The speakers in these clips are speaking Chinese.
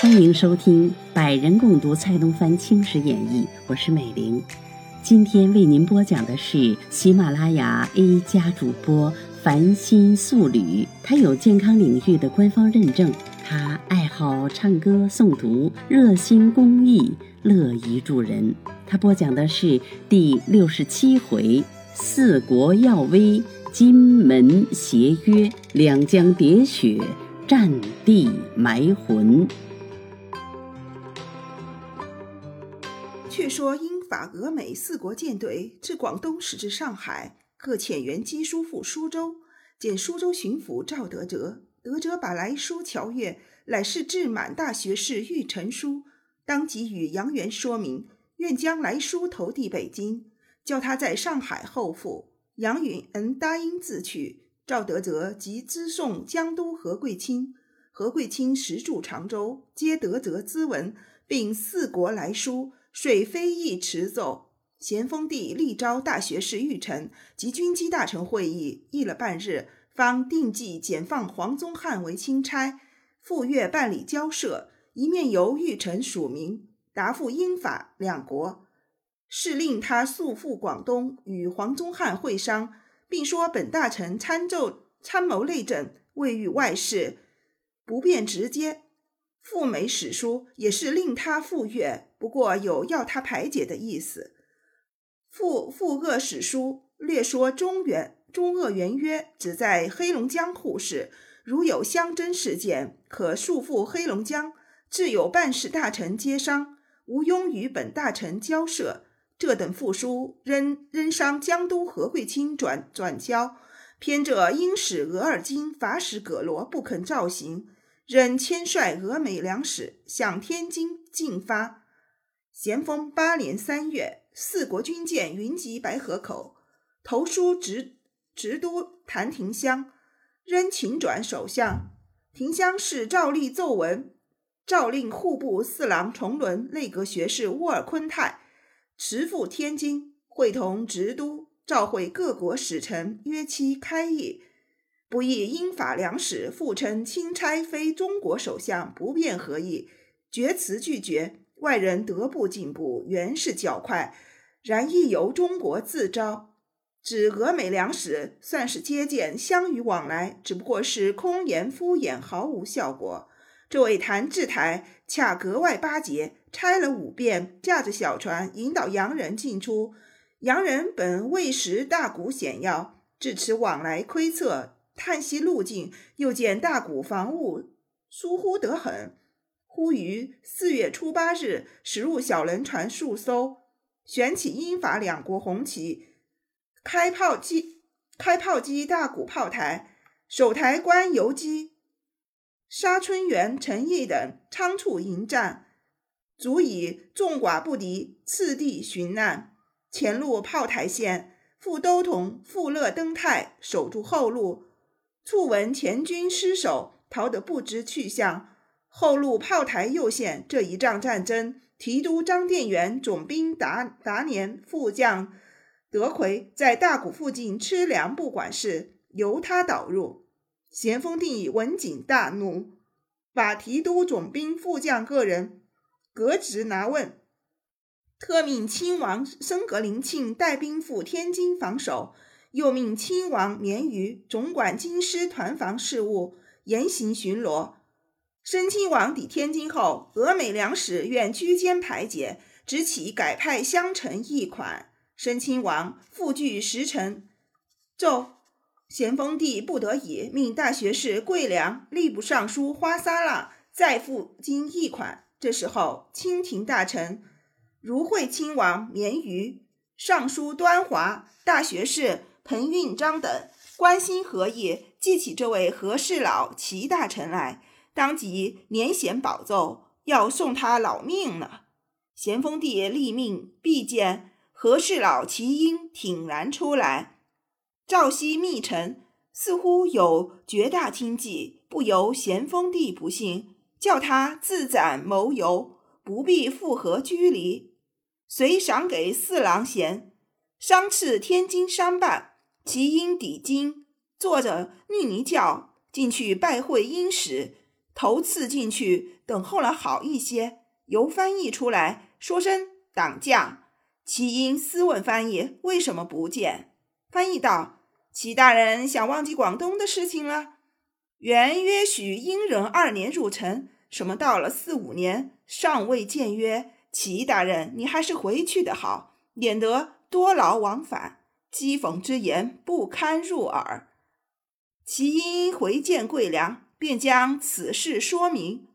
欢迎收听《百人共读蔡东藩青史演义》，我是美玲。今天为您播讲的是喜马拉雅 A 加主播繁星素履，他有健康领域的官方认证，他爱好唱歌诵读，热心公益，乐于助人。他播讲的是第六十七回：四国耀威，金门协约，两江叠雪，战地埋魂。却说英法俄美四国舰队至广东，驶至上海，各遣员赍书赴苏州，见苏州巡抚赵德哲。德哲把来书瞧阅，乃是至满大学士玉陈书，当即与杨元说明，愿将来书投递北京，叫他在上海候付。杨允恩答应自去。赵德泽即咨送江都何贵卿，何贵卿时驻常州，接德泽咨文，并四国来书。水飞议持奏，咸丰帝立召大学士玉臣及军机大臣会议，议了半日，方定计减放黄宗汉为钦差，赴粤办理交涉。一面由玉臣署名答复英法两国，是令他速赴广东与黄宗汉会商，并说本大臣参奏参谋内政，未遇外事，不便直接。赴美史书也是令他赴粤，不过有要他排解的意思。赴赴鄂史书略说中原中鄂原约，只在黑龙江护市，如有相争事件，可速赴黑龙江，自有办事大臣接商，无庸与本大臣交涉。这等复书仍仍商江都何贵卿转转交，偏者英使额尔金、法使葛罗不肯照行。仍牵率俄美两使向天津进发。咸丰八年三月，四国军舰云集白河口，投书直直都谭廷香，仍请转首相。廷香是照例奏文，诏令户部侍郎崇伦、内阁学士沃尔昆泰持赴天津，会同直都，召会各国使臣，约期开议。不意英法两使复称钦差非中国首相，不便合议，决辞拒绝。外人得不进步，原是较快，然亦由中国自招。指俄美两使算是接见，相与往来，只不过是空言敷衍，毫无效果。这位谭志台恰格外巴结，拆了五遍，驾着小船引导洋人进出。洋人本未识大谷险要，至此往来窥测。探悉路径，又见大谷防务疏忽得很，忽于四月初八日驶入小轮船数艘，悬起英法两国红旗，开炮击开炮击大谷炮台，守台官游击沙春元、陈毅等仓促迎战，足以众寡不敌，次第寻难，前路炮台线，副都统富勒登泰守住后路。促闻前军失守，逃得不知去向。后路炮台右线这一仗战争，提督张殿元总兵达达年副将德奎在大谷附近吃粮不管事，由他导入。咸丰帝闻警大怒，把提督总兵副将个人革职拿问，特命亲王升格林沁带兵赴天津防守。又命亲王绵于总管京师团防事务，严行巡逻。申亲王抵天津后，俄美两使愿居间排解，只起改派相臣一款。申亲王复具时辰，奏咸丰帝不得已，命大学士桂良、吏部尚书花撒拉再赴京一款。这时候，清廷大臣如会亲王绵瑜尚书端华、大学士。彭运章等关心何意，记起这位何氏老齐大臣来，当即年衔宝奏，要送他老命呢。咸丰帝立命，必见何氏老齐英挺然出来，赵熙密臣似乎有绝大经计，不由咸丰帝不信，叫他自斩谋游，不必复合居离，遂赏给四郎衔，商赐天津商办。齐英抵京，坐着绿泥轿进去拜会英使，头次进去等候了好一些，由翻译出来说声党驾。齐英私问翻译为什么不见，翻译道：“齐大人想忘记广东的事情了。原约许英人二年入城，什么到了四五年尚未见约。齐大人，你还是回去的好，免得多劳往返，讥讽之言不堪入耳。”齐英回见桂良，便将此事说明。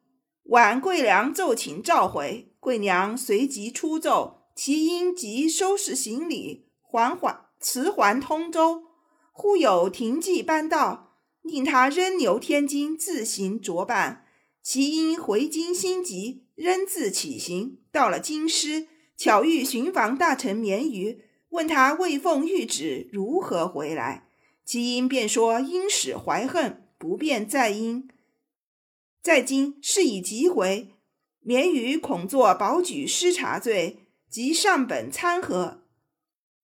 晚桂良奏请召回，桂娘随即出奏，齐英即收拾行李，缓缓辞还通州。忽有停骑班到。令他仍留天津自行着办。其因回京心急，仍自起行。到了京师，巧遇巡防大臣绵于，问他未奉谕旨如何回来。其因便说因使怀恨，不便在因，在京是以急回。绵于恐作保举失察罪，即上本参合。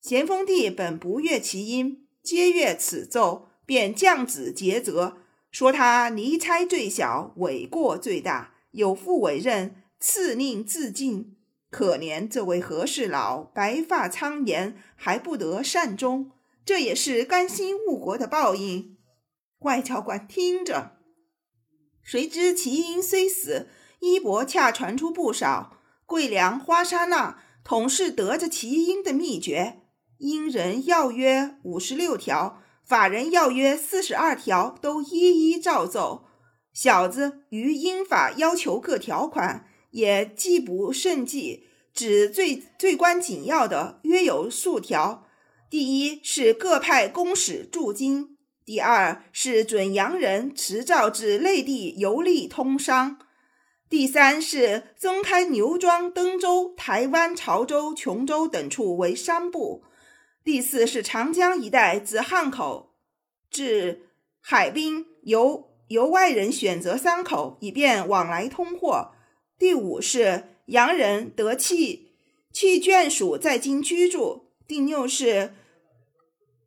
咸丰帝本不悦其因，皆阅此奏。便降旨诘责，说他离差最小，伪过最大，有负委任，赐令自尽。可怜这位和事佬，白发苍颜，还不得善终，这也是甘心误国的报应。外交官听着，谁知齐英虽死，衣帛恰传出不少。桂良、花沙那统是得着齐英的秘诀，英人要约五十六条。法人要约四十二条都一一照奏，小子于英法要求各条款也记不胜记，只最最关紧要的约有数条：第一是各派公使驻京；第二是准洋人持照至内地游历通商；第三是增开牛庄、登州、台湾、潮州、琼州等处为商埠。第四是长江一带自汉口至海滨，由由外人选择三口，以便往来通货。第五是洋人得弃弃眷属在京居住。第六是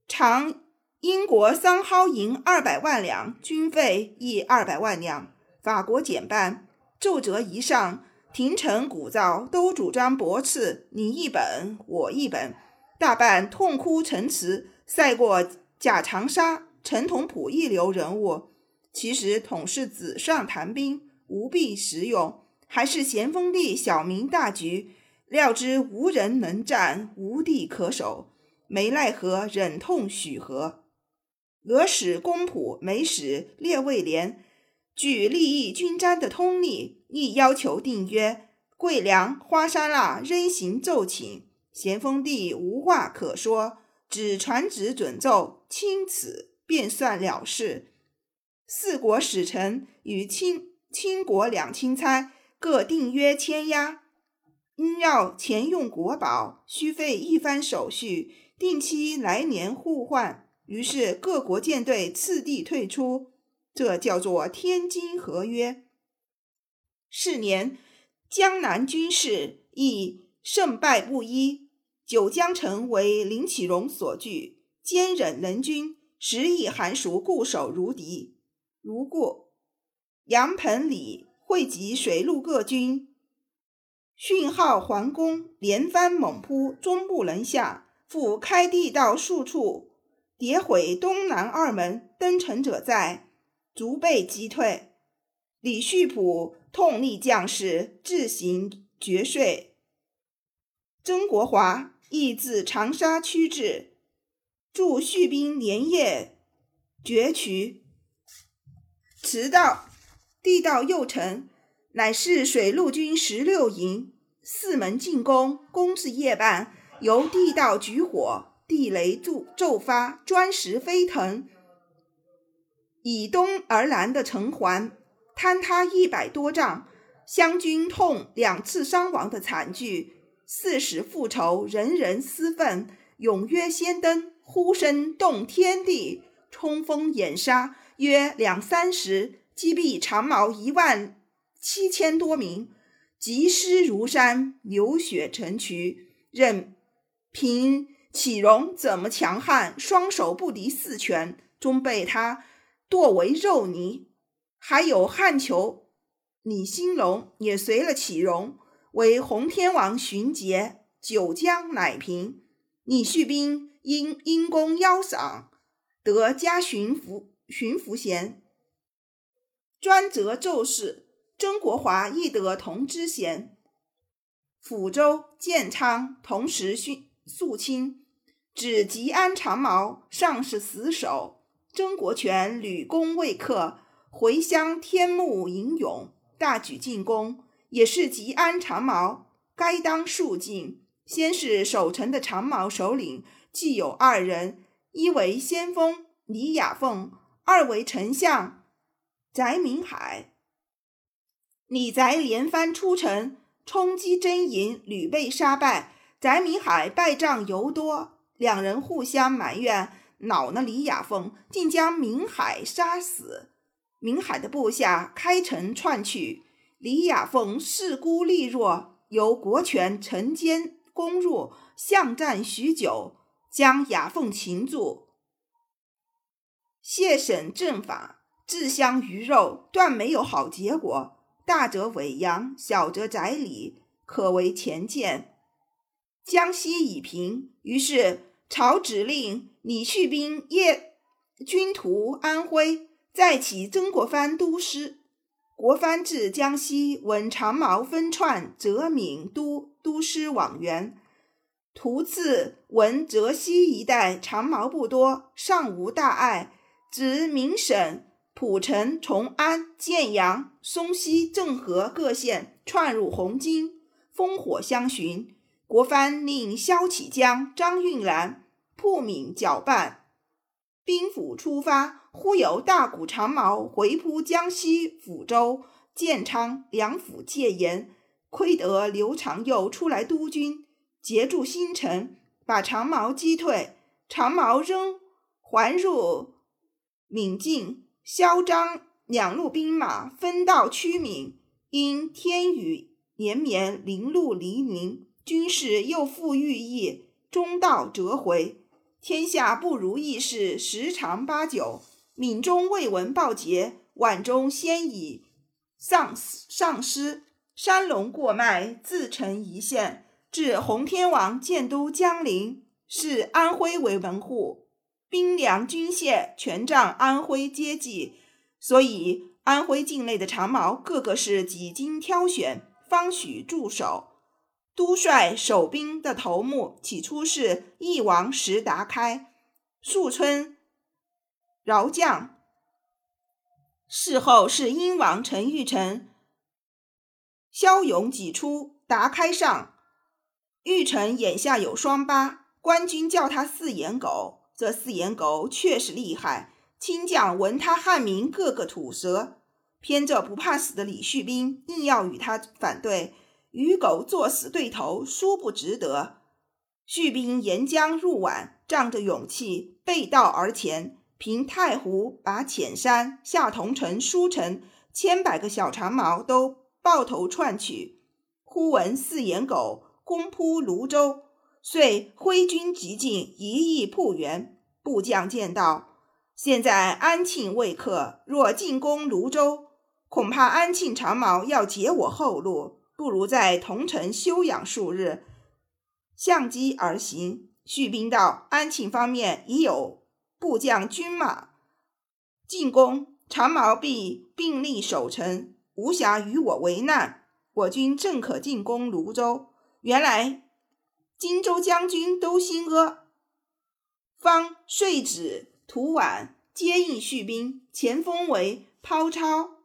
偿英国桑蒿银二百万两，军费亦二百万两。法国减半奏折一上，廷臣鼓噪，都主张驳斥，你一本，我一本。大半痛哭陈词，赛过贾长沙、陈同甫一流人物。其实统是纸上谈兵，无必实用。还是咸丰帝小明大局，料知无人能战，无地可守，没奈何，忍痛许和。俄使公仆、美使列卫连，据利益均沾的通例，亦要求订约。桂良、花沙那仍行奏请。咸丰帝无话可说，只传旨准奏，钦此便算了事。四国使臣与清清国两钦差各订约签押，因要钱用国宝，需费一番手续，定期来年互换。于是各国舰队次第退出，这叫做天津合约。是年，江南军事亦胜败不一。九江城为林启荣所据，坚忍能军，时以寒暑固守如敌。如故，杨鹏、李汇集水陆各军，讯号环攻，连番猛扑，终不能下。复开地道数处，迭毁东南二门，登城者在，逐被击退。李旭普痛力将士，自行绝税。曾国华。亦自长沙驱至，助叙兵连夜掘渠，迟到地道右城，乃是水陆军十六营四门进攻，攻至夜半，由地道举火，地雷骤骤发，砖石飞腾，以东而南的城环坍塌一百多丈，湘军痛两次伤亡的惨剧。四时复仇，人人思愤，踊跃先登，呼声动天地，冲锋掩杀，约两三时，击毙长毛一万七千多名，疾尸如山，流血成渠，任凭启荣怎么强悍，双手不敌四拳，终被他剁为肉泥。还有汉囚李兴龙也随了启荣，为洪天王巡节，九江乃平。李旭斌因因功邀赏，得加巡抚巡抚衔，专责奏事。曾国华亦得同知衔。抚州、建昌同时殉肃清，指吉安长毛尚是死守。曾国荃屡攻未克，回乡天目英勇，大举进攻，也是吉安长矛该当肃静。先是守城的长矛首领，既有二人：一为先锋李雅凤，二为丞相翟明海。李翟连番出城，冲击真营，屡被杀败。翟明海败仗尤多，两人互相埋怨，恼了李雅凤，竟将明海杀死。明海的部下开城窜去，李雅凤势孤力弱，由国权乘间攻入，巷战许久，将雅凤擒住。谢审正法，自相鱼肉，断没有好结果。大则尾阳，小则宰李，可为前见。江西已平，于是朝指令李旭斌夜军屠安徽，再起曾国藩督师。国藩至江西，闻长矛分串，泽闽都督师往援。途次闻泽西一带长矛不多，尚无大碍，指明省。浦城、崇安、建阳、松溪、郑和各县窜入红津，烽火相寻。国藩令萧启江、张运兰、铺闽搅拌，兵府出发，忽有大股长矛回扑江西抚州、建昌两府戒严，亏得刘长佑出来督军，截住新城，把长矛击退。长矛仍还入闽境。萧张两路兵马分道趋闽，因天雨连绵，林路泥泞，军事又复遇役，中道折回。天下不如意事十常八九。闽中未闻报捷，皖中先已丧丧失。山龙过脉，自成一线。至洪天王建都江陵，视安徽为门户。兵粮军械全仗安徽接济，所以安徽境内的长矛个个是几经挑选，方许驻守。都帅守兵的头目起初是翼王石达开，树村饶将；事后是英王陈玉成。骁勇几出，达开上，玉成眼下有双疤，官军叫他四眼狗。这四眼狗确实厉害，亲将闻他汉名，个个吐舌。偏这不怕死的李旭斌硬要与他反对，与狗作死对头，殊不值得。旭斌沿江入皖，仗着勇气背道而前，凭太湖、把浅山、下桐城、舒城，千百个小长矛都抱头窜去。忽闻四眼狗攻扑泸州。遂挥军急进，一意破援。部将见到，现在安庆未克，若进攻泸州，恐怕安庆长矛要截我后路，不如在桐城休养数日，相机而行。续兵道：安庆方面已有部将军马进攻，长矛必并力守城，无暇与我为难。我军正可进攻泸州。原来。荆州将军都兴阿、方遂止、涂宛接应续兵，前锋为抛超、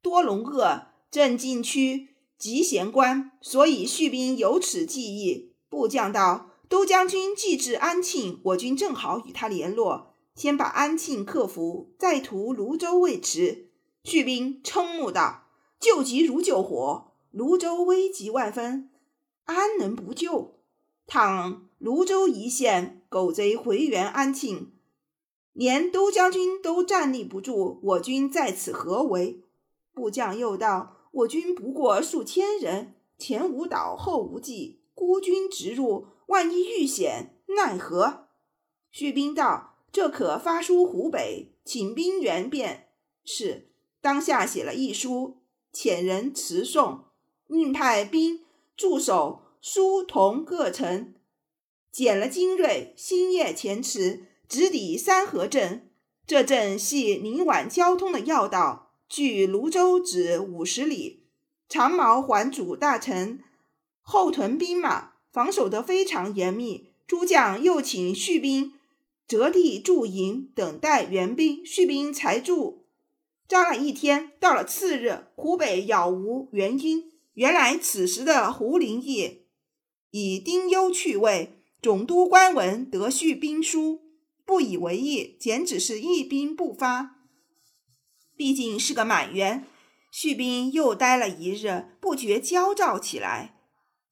多隆鄂镇禁区集贤关，所以续兵有此计议。部将道：都将军既至安庆，我军正好与他联络，先把安庆克服，再图泸州未迟。续兵瞠目道：救急如救火，泸州危急万分，安能不救？倘泸州一线狗贼回援安庆，连都将军都站立不住，我军在此何为？部将又道：“我军不过数千人，前无岛，后无计，孤军直入，万一遇险，奈何？”叙兵道：“这可发书湖北，请兵援便是。”当下写了一书，遣人持送，命派兵驻守书同各城，减了精锐，星夜前驰，直抵三河镇。这镇系宁皖交通的要道，距泸州只五十里。长毛还主大臣后屯兵马，防守得非常严密。诸将又请叙兵择地驻营，等待援兵。续兵才驻。扎了一天，到了次日，湖北杳无援军。原来此时的胡林翼以丁忧去位，总督官文得叙兵书，不以为意，简只是一兵不发。毕竟是个满员，叙兵又待了一日，不觉焦躁起来。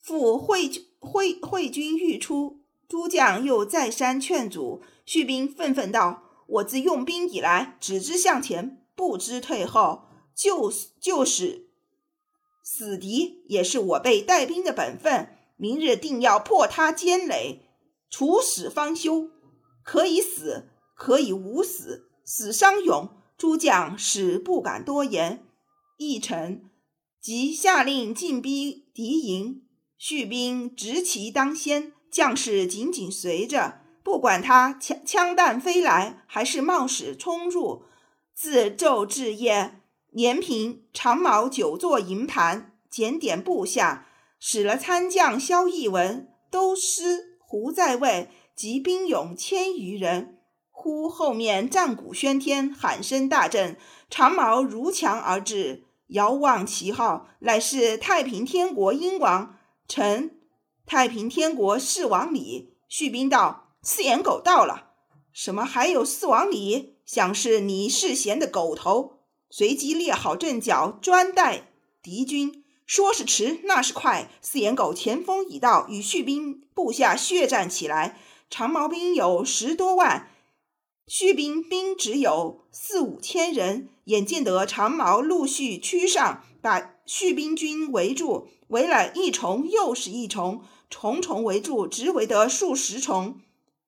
复会会会军欲出，诸将又再三劝阻，叙兵愤愤道：“我自用兵以来，只知向前。”不知退后，就就是死敌，也是我辈带兵的本分。明日定要破他坚垒，处死方休。可以死，可以无死，死伤勇。诸将使不敢多言。一臣即下令进逼敌营，叙兵执旗当先，将士紧紧随着，不管他枪枪弹飞来，还是冒死冲入。自昼至夜，连凭长矛久坐营盘，检点部下，使了参将萧逸文、都师胡在位及兵勇千余人。忽后面战鼓喧天，喊声大震，长矛如墙而至，遥望旗号，乃是太平天国英王。臣太平天国四王里。叙兵道：“四眼狗到了。”什么？还有四王里？想是你世贤的狗头。随即列好阵脚，专待敌军。说是迟，那是快。四眼狗前锋已到，与叙兵部下血战起来。长毛兵有十多万，叙兵兵只有四五千人。眼见得长毛陆续趋上，把叙兵军围住，围了一重又是一重，重重围住，直围得数十重。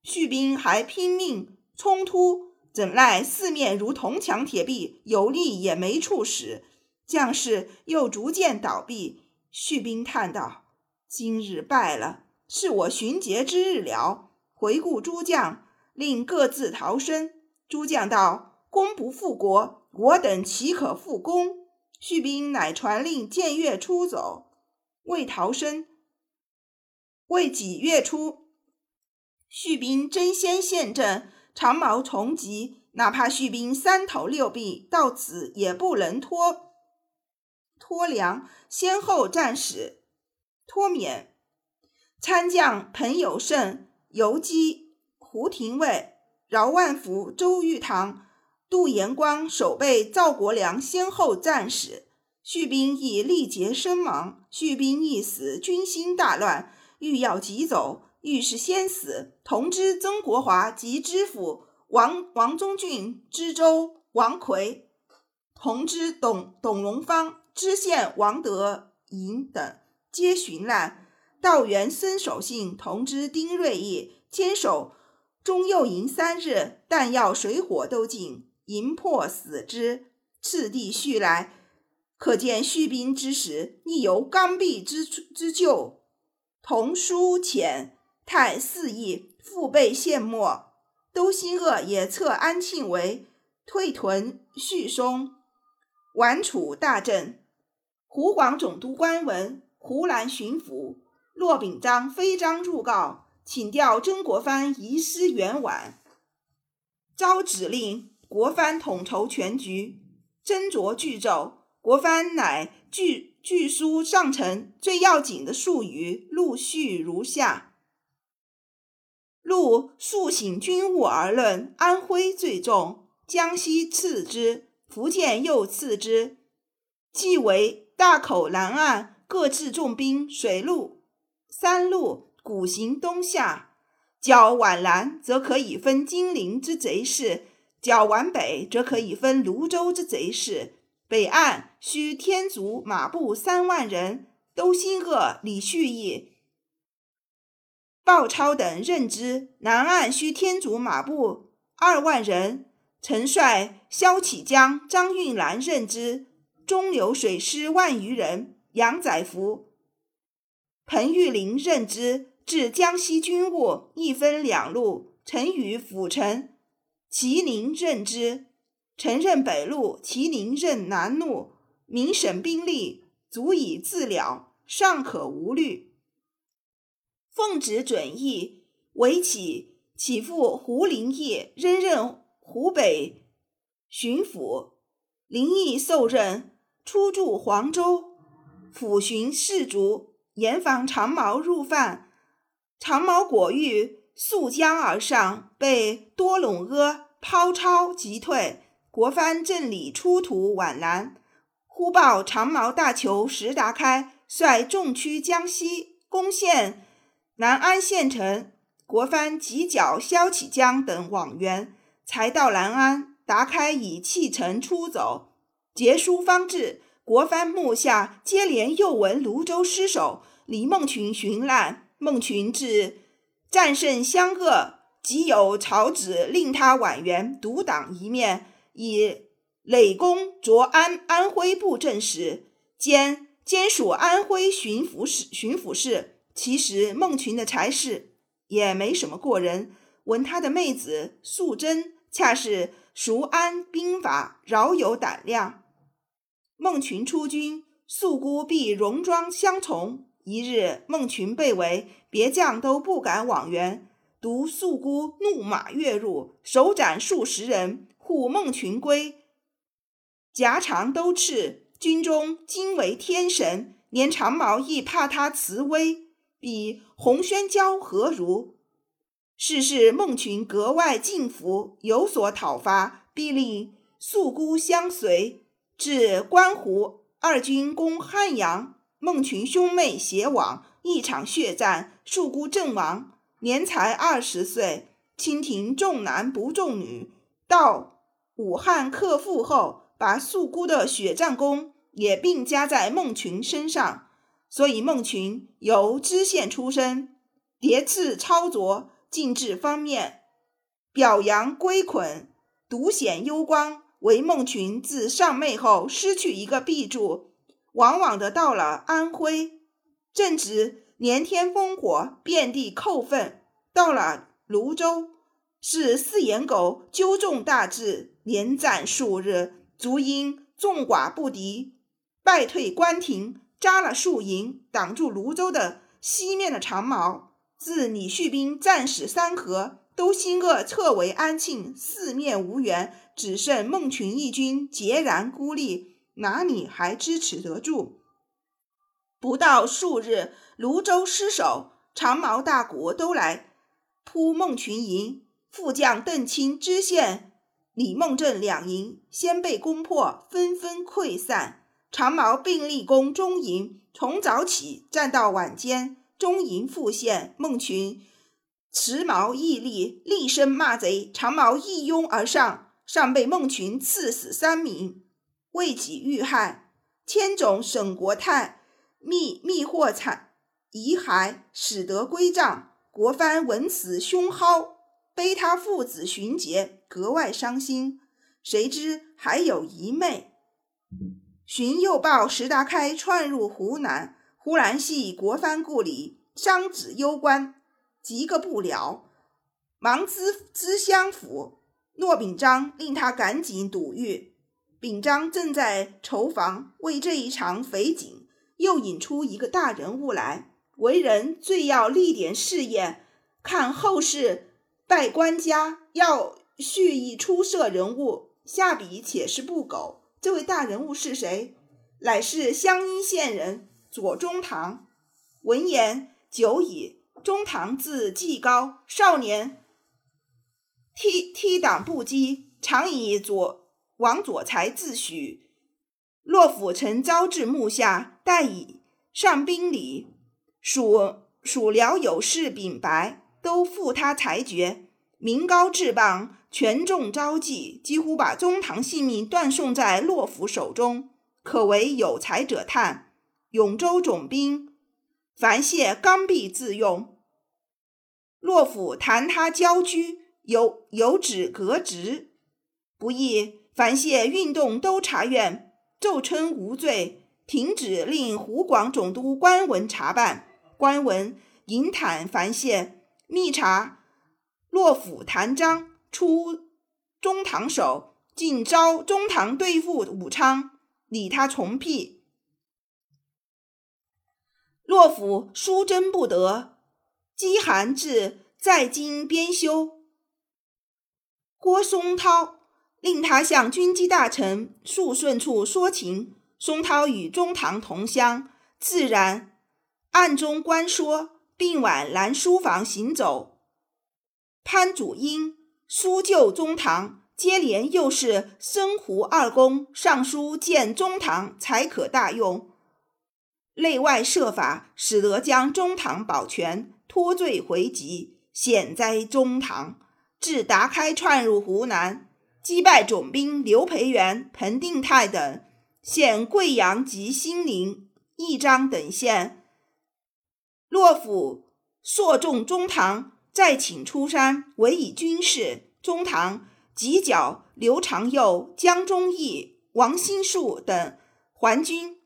续兵还拼命冲突，怎奈四面如铜墙铁壁，有力也没处使，将士又逐渐倒闭。续兵叹道：“今日败了，是我寻捷之日了。”回顾诸将，令各自逃生。诸将道：“功不复国，我等岂可复功？”叙兵乃传令建越出走，未逃生。未几月初。叙兵争先陷阵，长矛重击，哪怕叙兵三头六臂，到此也不能脱脱粮。先后战死脱免，参将彭友胜、游击、胡廷尉、饶万福、周玉堂、杜延光守备赵国良先后战死，叙兵亦力竭身亡。叙兵一死，军心大乱，欲要急走。欲是先死，同知曾国华及知府王王宗俊、知州王奎，同知董董荣芳、知县王德银等皆寻难。道员孙守信同知丁瑞义坚守中右营三日，弹药水火都尽，营破死之。次第续来，可见续兵之时，亦由刚愎之之旧，同书遣。太肆意，腹背陷没。都心恶也策安庆为退屯叙松，宛楚大震。湖广总督官闻，湖南巡抚骆秉章飞章入告，请调曾国藩移师援皖。招指令国藩统筹全局，斟酌具奏。国藩乃据据书上呈，最要紧的术语陆续如下。录肃醒军务而论，安徽最重，江西次之，福建又次之。即为大口南岸各置重兵，水陆三路鼓行东下。较皖南则可以分金陵之贼势，较皖北则可以分泸州之贼势。北岸需天竺马步三万人，都心恶李旭义。鲍超等任之。南岸需天足马步二万人，陈帅萧启江、张运兰任之。中流水师万余人，杨载福、彭玉麟任之。至江西军务，一分两路。陈与辅臣齐宁任之。承任北路，齐宁任南路。明省兵力足以自了，尚可无虑。奉旨准议，为起起复胡林义，仍任湖北巡抚。林义受任。初驻黄州，抚巡士卒，严防长矛入犯。长矛果欲溯江而上，被多陇阿抛超击退。国藩正理出土皖南，忽报长矛大酋石达开率众驱江西，攻陷南安县城。国藩急剿萧启江等往援，才到南安，达开已弃城出走。节书方至，国藩幕下接连又闻泸州失守，李梦群寻览。孟群至战胜湘鄂，即有曹植令他婉援，独挡一面，以累功擢安安徽布政使，兼兼署安徽巡抚使。巡抚事。其实孟群的才识也没什么过人，闻他的妹子素贞恰是熟谙兵法，饶有胆量。孟群出军，素姑必戎装相从。一日，孟群被围，别将都不敢往援，独素姑怒马跃入，手斩数十人，护孟群归。夹长都赤，军中惊为天神，连长毛亦怕他慈威，比洪宣娇何如？事事孟群格外敬服，有所讨伐，必令素姑相随。至关湖，二军攻汉阳，孟群兄妹协往，一场血战，庶姑阵亡，年才二十岁。清廷重男不重女，到武汉克复后，把素姑的血战功也并加在孟群身上，所以孟群由知县出身，叠次操作，进制方面，表扬归捆，独显幽光。为孟群自上妹后失去一个臂助，往往的到了安徽，正值连天烽火，遍地寇愤。到了泸州，是四眼狗纠众大志，连战数日，足因众寡不敌，败退关亭，扎了数营，挡住泸州的西面的长矛。自李旭兵战死三河。都兴恶撤为安庆，四面无援，只剩孟群一军孑然孤立，哪里还支持得住？不到数日，泸州失守，长毛大鼓都来扑孟群营，副将邓钦、知县李梦镇两营先被攻破，纷纷溃散。长毛并力攻中营，从早起战到晚间，中营复现，孟群。持矛屹立，厉声骂贼。长矛一拥而上，尚被孟群刺死三名，为己遇害。千种沈国泰密密获惨遗骸，使得归帐。国藩闻此凶蒿，悲他父子寻节，格外伤心。谁知还有一妹。寻又报石达开窜入湖南，忽然系国藩故里，伤子攸关。急个不了，忙咨咨相府。骆秉章令他赶紧堵御。秉章正在筹防，为这一场匪警，又引出一个大人物来。为人最要立点事业，看后世拜官家，要蓄意出色人物。下笔且是不苟。这位大人物是谁？乃是湘阴县人左宗棠。闻言久矣。中堂字季高，少年踢踢挡不羁，常以左王左才自诩。洛府曾招至幕下，待以上宾礼。蜀蜀辽有事禀白，都负他裁决。名高至棒，权重招忌，几乎把中堂性命断送在洛府手中，可为有才者叹。永州总兵樊谢刚愎自用。洛府弹他交居，有有旨革职。不意凡谢运动都察院奏称无罪，停止令湖广总督官文查办。官文银坦凡谢密查洛府谭章出中堂手，竟招中堂对付武昌，理他从辟。洛府书真不得，饥寒至在京编修。郭松涛。令他向军机大臣肃顺处说情。松涛与中堂同乡，自然暗中观说，并往南书房行走。潘祖英、苏旧中堂接连又是申湖二公，上书见中堂，才可大用。内外设法，使得将中堂保全，脱罪回籍，险灾中堂，至达开窜入湖南。击败总兵刘培元、彭定泰等，现贵阳及兴宁、益章等县。洛府朔众中堂，再请出山，委以军事。中堂即剿刘长佑、江忠义、王新树等还军。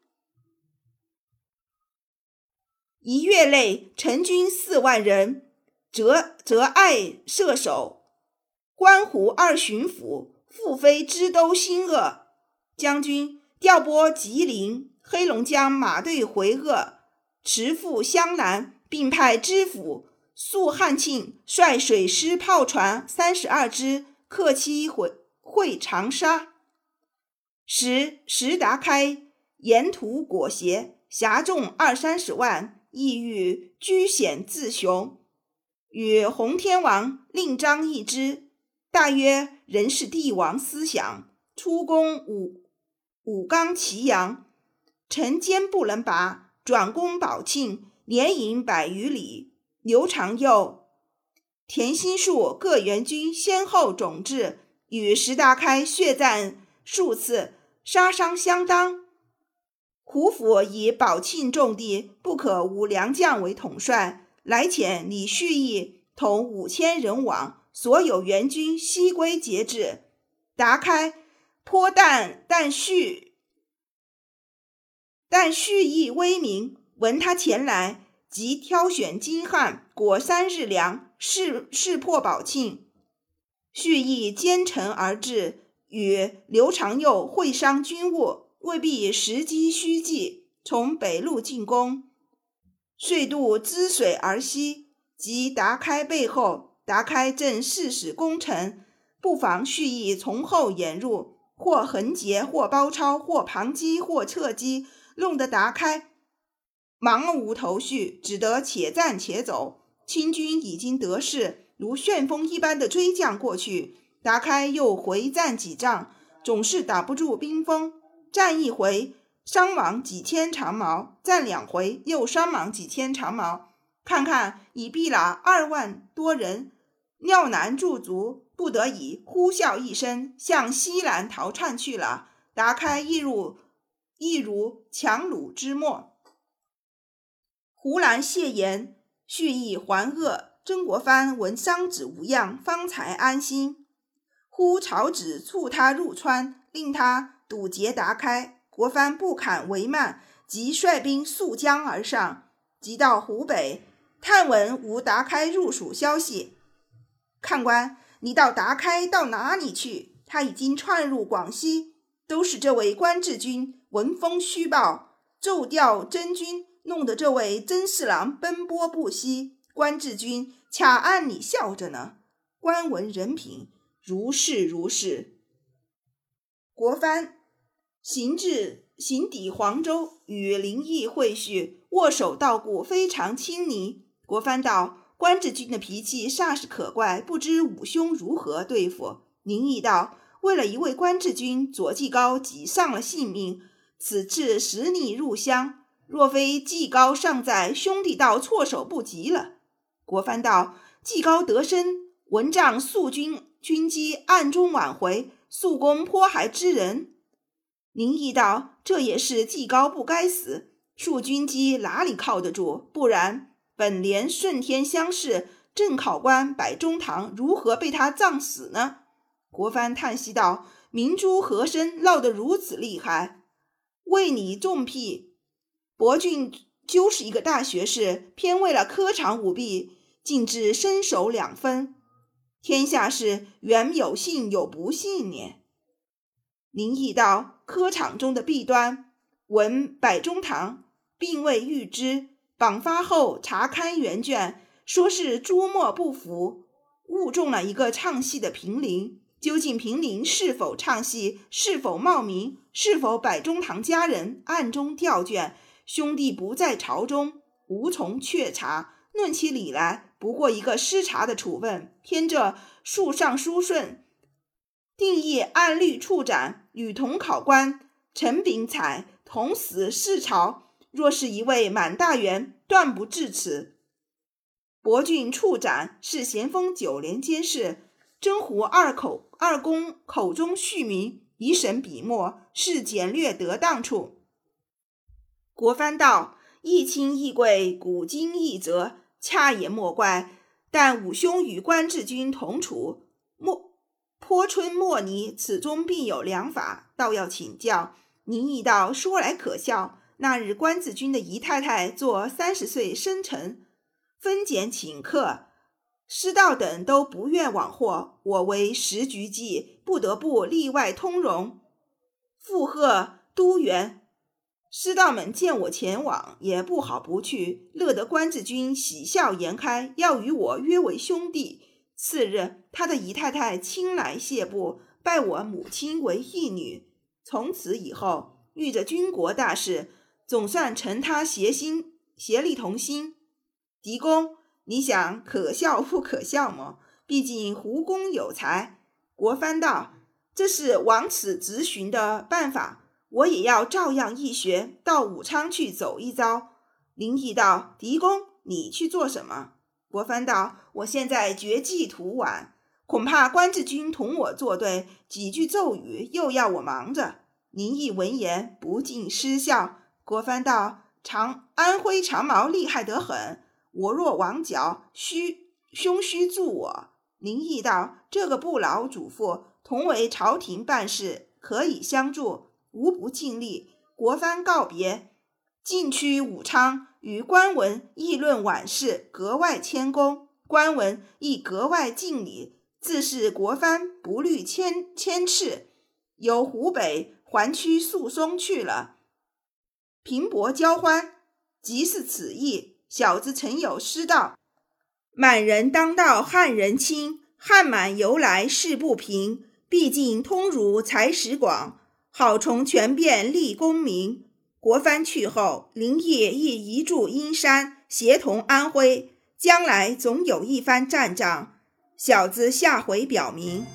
一月内成军四万人，折折爱射手。关湖二巡抚复飞知都新鄂将军调拨吉林、黑龙江马队回鄂，驰赴湘南，并派知府肃汉庆率水师炮船三十二支克期回会长沙。时石达开沿途裹挟，辖众二三十万，意欲居险自雄，与洪天王令张一支。大约仍是帝王思想，出攻武武冈祁阳，城坚不能拔，转攻宝庆，连营百余里。刘长佑、田心树各援军先后总至，与石达开血战数次，杀伤相当。胡府以宝庆重地，不可无良将为统帅，来遣李旭义统五千人往。所有援军悉归节制，达开颇但但蓄但蓄意威名，闻他前来，即挑选精悍，果三日粮，势势破宝庆。蓄意兼程而至，与刘长佑会商军务，未必时机虚计，从北路进攻，遂渡滋水而西，即达开背后。达开正誓使攻城，不妨蓄意从后掩入，或横截，或包抄，或旁击，或侧击，弄得达开忙无头绪，只得且战且走。清军已经得势，如旋风一般的追将过去。达开又回战几仗，总是打不住兵锋，战一回伤亡几千长矛，战两回又伤亡几千长矛。看看已毙了二万多人。廖南驻足，不得已呼啸一声，向西南逃窜去了。达开亦如亦如强弩之末。湖南谢言蓄意还鄂，曾国藩闻伤子无恙，方才安心。忽曹植促他入川，令他堵截达开。国藩不敢为慢，即率兵溯江而上，即到湖北，探闻无达开入蜀消息。看官，你到达开到哪里去？他已经窜入广西，都是这位关志军闻风虚报，骤调真军，弄得这位曾侍郎奔波不息。关志军恰暗里笑着呢。官闻人品，如是如是。国藩行至行抵黄州，与林毅会叙，握手道故，非常亲昵。国藩道。关志军的脾气煞是可怪，不知武兄如何对付。宁毅道：“为了一位关志军，左季高即丧了性命。此次使你入乡，若非季高尚在，兄弟倒措手不及了。”国藩道：“季高得身，闻仗肃军军机，暗中挽回，肃公颇还之人。”宁毅道：“这也是季高不该死，肃军机哪里靠得住？不然。”本连顺天乡试，正考官柏中堂如何被他葬死呢？国藩叹息道：“明珠和珅闹得如此厉害，为你重辟博俊就是一个大学士，偏为了科场舞弊，竟至身首两分。天下事原有幸有不幸也。”林毅道：“科场中的弊端，闻柏中堂并未预知，榜发后查勘原卷。”说是朱墨不符，误中了一个唱戏的平陵。究竟平陵是否唱戏，是否冒名，是否柏中堂家人暗中调卷，兄弟不在朝中，无从确查。论起理来，不过一个失察的处分。偏这树上书顺，定义按律处斩，与同考官陈炳彩同死视朝。若是一位满大员，断不至此。博俊处斩是咸丰九年间事，征胡二口二公口中续名，以审笔墨，是简略得当处。国藩道：“义亲义贵，古今义则，恰也莫怪。但五兄与关志军同处，莫坡春莫泥，此中必有良法，倒要请教。”您一道说来可笑。那日关子君的姨太太做三十岁生辰。分拣请客，师道等都不愿往获，我为时局计，不得不例外通融，附和都元。师道们见我前往，也不好不去，乐得关志军喜笑颜开，要与我约为兄弟。次日，他的姨太太亲来谢布，拜我母亲为义女。从此以后，遇着军国大事，总算成他协心，协力同心。狄公，你想可笑不可笑么？毕竟胡公有才。国藩道：“这是往此直寻的办法，我也要照样一学，到武昌去走一遭。”林毅道：“狄公，你去做什么？”国藩道：“我现在绝技图晚，恐怕关志军同我作对，几句咒语又要我忙着。”林毅闻言不禁失笑。国藩道：“长安徽长毛厉害得很。”我若亡脚，须兄须助我。林毅道：“这个不劳嘱咐，同为朝廷办事，可以相助，无不尽力。”国藩告别，进趋武昌，与关文议论往事，格外谦恭。关文亦格外敬礼，自是国藩不虑牵牵斥，由湖北还区宿松去了。平伯交欢，即是此意。小子曾有诗道：“满人当道汉人亲，汉满由来事不平。毕竟通儒才识广，好从权变立功名。”国藩去后，林毅亦移驻阴山，协同安徽，将来总有一番战仗。小子下回表明。